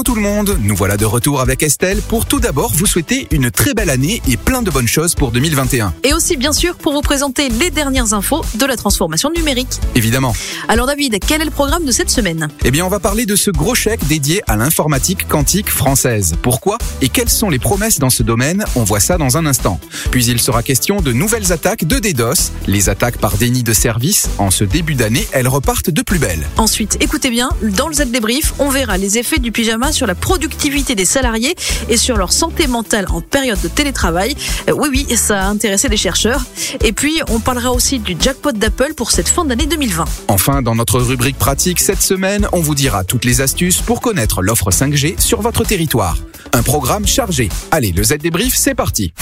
Hello tout le monde, nous voilà de retour avec Estelle pour tout d'abord vous souhaiter une très belle année et plein de bonnes choses pour 2021. Et aussi bien sûr pour vous présenter les dernières infos de la transformation numérique. Évidemment. Alors David, quel est le programme de cette semaine? Eh bien on va parler de ce gros chèque dédié à l'informatique quantique française. Pourquoi et quelles sont les promesses dans ce domaine? On voit ça dans un instant. Puis il sera question de nouvelles attaques de DDoS. Les attaques par déni de service, en ce début d'année, elles repartent de plus belle. Ensuite, écoutez bien, dans le Z débrief, on verra les effets du pyjama sur la productivité des salariés et sur leur santé mentale en période de télétravail. Euh, oui, oui, ça a intéressé les chercheurs. Et puis, on parlera aussi du jackpot d'Apple pour cette fin d'année 2020. Enfin, dans notre rubrique pratique cette semaine, on vous dira toutes les astuces pour connaître l'offre 5G sur votre territoire. Un programme chargé. Allez, le Z débrief, c'est parti.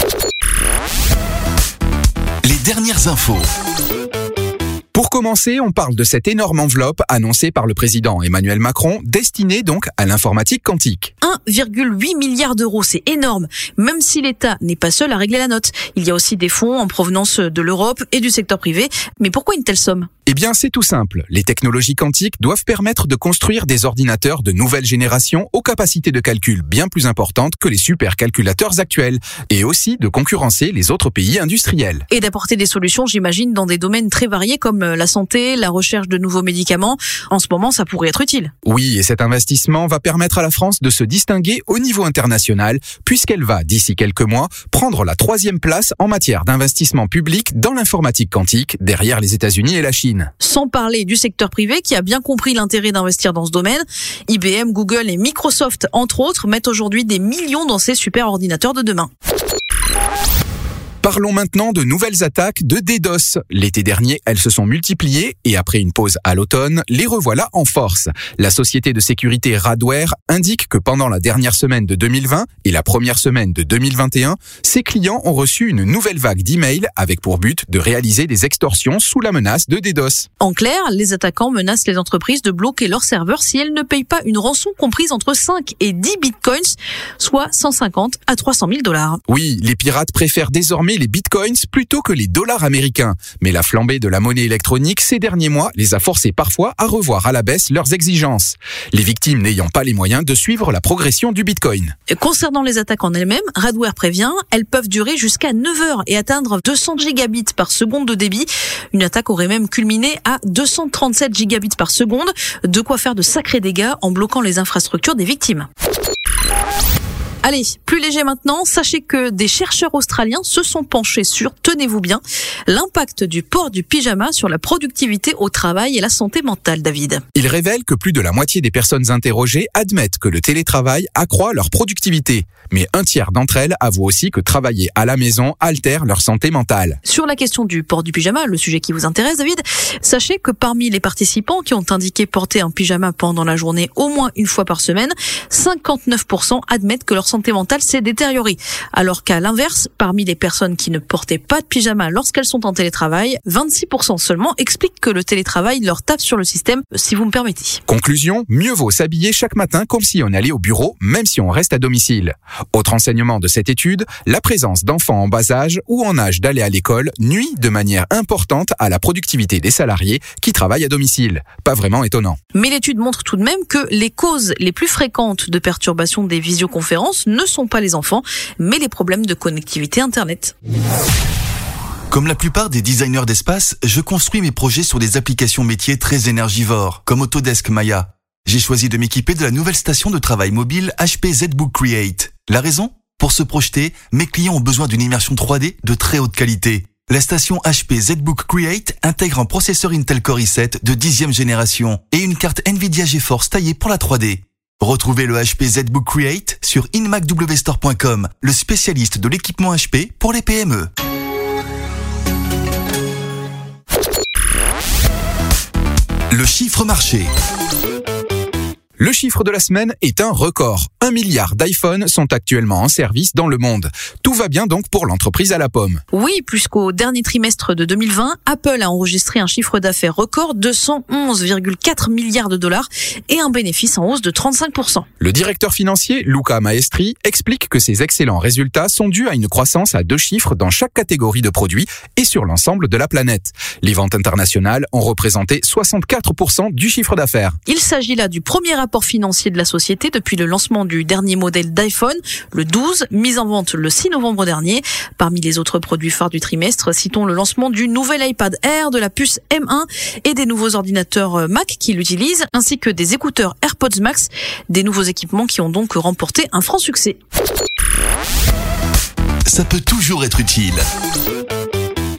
Les dernières infos. Pour commencer, on parle de cette énorme enveloppe annoncée par le président Emmanuel Macron, destinée donc à l'informatique quantique. 1,8 milliard d'euros, c'est énorme, même si l'État n'est pas seul à régler la note. Il y a aussi des fonds en provenance de l'Europe et du secteur privé. Mais pourquoi une telle somme? Eh bien, c'est tout simple. Les technologies quantiques doivent permettre de construire des ordinateurs de nouvelle génération aux capacités de calcul bien plus importantes que les supercalculateurs actuels, et aussi de concurrencer les autres pays industriels. Et d'apporter des solutions, j'imagine, dans des domaines très variés comme la santé, la recherche de nouveaux médicaments. En ce moment, ça pourrait être utile. Oui, et cet investissement va permettre à la France de se distinguer au niveau international, puisqu'elle va, d'ici quelques mois, prendre la troisième place en matière d'investissement public dans l'informatique quantique, derrière les États-Unis et la Chine. Sans parler du secteur privé qui a bien compris l'intérêt d'investir dans ce domaine. IBM, Google et Microsoft, entre autres, mettent aujourd'hui des millions dans ces super ordinateurs de demain. Parlons maintenant de nouvelles attaques de DDoS. L'été dernier, elles se sont multipliées et après une pause à l'automne, les revoilà en force. La société de sécurité Radware indique que pendant la dernière semaine de 2020 et la première semaine de 2021, ses clients ont reçu une nouvelle vague d'emails avec pour but de réaliser des extorsions sous la menace de DDoS. En clair, les attaquants menacent les entreprises de bloquer leurs serveurs si elles ne payent pas une rançon comprise entre 5 et 10 bitcoins, soit 150 à 300 000 dollars. Oui, les pirates préfèrent désormais les bitcoins plutôt que les dollars américains. Mais la flambée de la monnaie électronique ces derniers mois les a forcés parfois à revoir à la baisse leurs exigences. Les victimes n'ayant pas les moyens de suivre la progression du bitcoin. Concernant les attaques en elles-mêmes, Radware prévient, elles peuvent durer jusqu'à 9 heures et atteindre 200 gigabits par seconde de débit. Une attaque aurait même culminé à 237 gigabits par seconde, de quoi faire de sacrés dégâts en bloquant les infrastructures des victimes. Allez, plus léger maintenant, sachez que des chercheurs australiens se sont penchés sur, tenez-vous bien, l'impact du port du pyjama sur la productivité au travail et la santé mentale, David. Ils révèlent que plus de la moitié des personnes interrogées admettent que le télétravail accroît leur productivité. Mais un tiers d'entre elles avouent aussi que travailler à la maison altère leur santé mentale. Sur la question du port du pyjama, le sujet qui vous intéresse, David, sachez que parmi les participants qui ont indiqué porter un pyjama pendant la journée au moins une fois par semaine, 59% admettent que leur santé mentale s'est détériorée. Alors qu'à l'inverse, parmi les personnes qui ne portaient pas de pyjama lorsqu'elles sont en télétravail, 26% seulement expliquent que le télétravail leur tape sur le système, si vous me permettez. Conclusion, mieux vaut s'habiller chaque matin comme si on allait au bureau, même si on reste à domicile. Autre enseignement de cette étude, la présence d'enfants en bas âge ou en âge d'aller à l'école nuit de manière importante à la productivité des salariés qui travaillent à domicile. Pas vraiment étonnant. Mais l'étude montre tout de même que les causes les plus fréquentes de perturbation des visioconférences ne sont pas les enfants, mais les problèmes de connectivité Internet. Comme la plupart des designers d'espace, je construis mes projets sur des applications métiers très énergivores, comme Autodesk Maya. J'ai choisi de m'équiper de la nouvelle station de travail mobile HP ZBook Create. La raison? Pour se projeter, mes clients ont besoin d'une immersion 3D de très haute qualité. La station HP ZBook Create intègre un processeur Intel Core i7 de 10 génération et une carte Nvidia GeForce taillée pour la 3D. Retrouvez le HP ZBook Create sur inmacwstore.com, le spécialiste de l'équipement HP pour les PME. Le chiffre marché. Le chiffre de la semaine est un record. Un milliard d'iPhones sont actuellement en service dans le monde. Tout va bien donc pour l'entreprise à la pomme. Oui, puisqu'au dernier trimestre de 2020, Apple a enregistré un chiffre d'affaires record de 111,4 milliards de dollars et un bénéfice en hausse de 35%. Le directeur financier, Luca Maestri, explique que ces excellents résultats sont dus à une croissance à deux chiffres dans chaque catégorie de produits et sur l'ensemble de la planète. Les ventes internationales ont représenté 64% du chiffre d'affaires. Il s'agit là du premier rapport financier de la société depuis le lancement du dernier modèle d'iPhone, le 12, mis en vente le 6 novembre dernier. Parmi les autres produits phares du trimestre, citons le lancement du nouvel iPad Air, de la puce M1 et des nouveaux ordinateurs euh, Mac qui l'utilisent, ainsi que des écouteurs AirPods Max, des nouveaux équipements qui ont donc remporté un franc succès. Ça peut toujours être utile.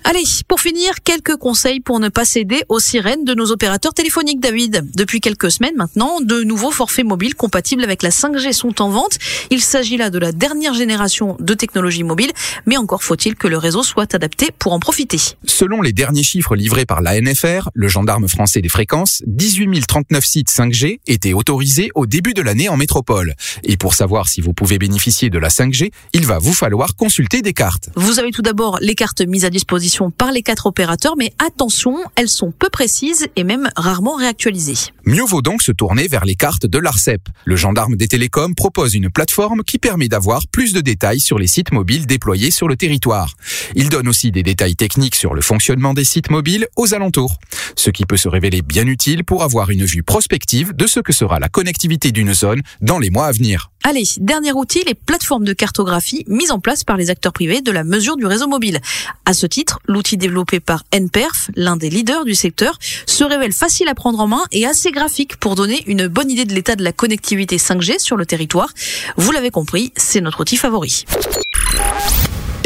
Allez, pour finir, quelques conseils pour ne pas céder aux sirènes de nos opérateurs téléphoniques, David. Depuis quelques semaines maintenant, de nouveaux forfaits mobiles compatibles avec la 5G sont en vente. Il s'agit là de la dernière génération de technologies mobiles, mais encore faut-il que le réseau soit adapté pour en profiter. Selon les derniers chiffres livrés par l'ANFR, le gendarme français des fréquences, 18 039 sites 5G étaient autorisés au début de l'année en métropole. Et pour savoir si vous pouvez bénéficier de la 5G, il va vous falloir consulter des cartes. Vous avez tout d'abord les cartes mises à disposition par les quatre opérateurs, mais attention, elles sont peu précises et même rarement réactualisées. Mieux vaut donc se tourner vers les cartes de l'ARCEP. Le gendarme des télécoms propose une plateforme qui permet d'avoir plus de détails sur les sites mobiles déployés sur le territoire. Il donne aussi des détails techniques sur le fonctionnement des sites mobiles aux alentours, ce qui peut se révéler bien utile pour avoir une vue prospective de ce que sera la connectivité d'une zone dans les mois à venir. Allez, dernier outil, les plateformes de cartographie mises en place par les acteurs privés de la mesure du réseau mobile. À ce titre, l'outil développé par NPerf, l'un des leaders du secteur, se révèle facile à prendre en main et assez graphique pour donner une bonne idée de l'état de la connectivité 5G sur le territoire. Vous l'avez compris, c'est notre outil favori.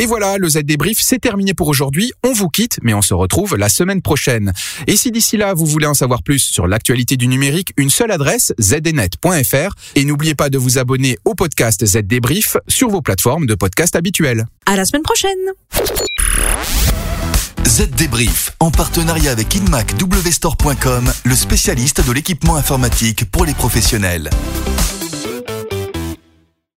Et voilà, le Z débrief, c'est terminé pour aujourd'hui. On vous quitte, mais on se retrouve la semaine prochaine. Et si d'ici là, vous voulez en savoir plus sur l'actualité du numérique, une seule adresse, zdnet.fr. Et n'oubliez pas de vous abonner au podcast Z débrief sur vos plateformes de podcast habituelles. À la semaine prochaine! Z Débrief, en partenariat avec InMacWstore.com, le spécialiste de l'équipement informatique pour les professionnels.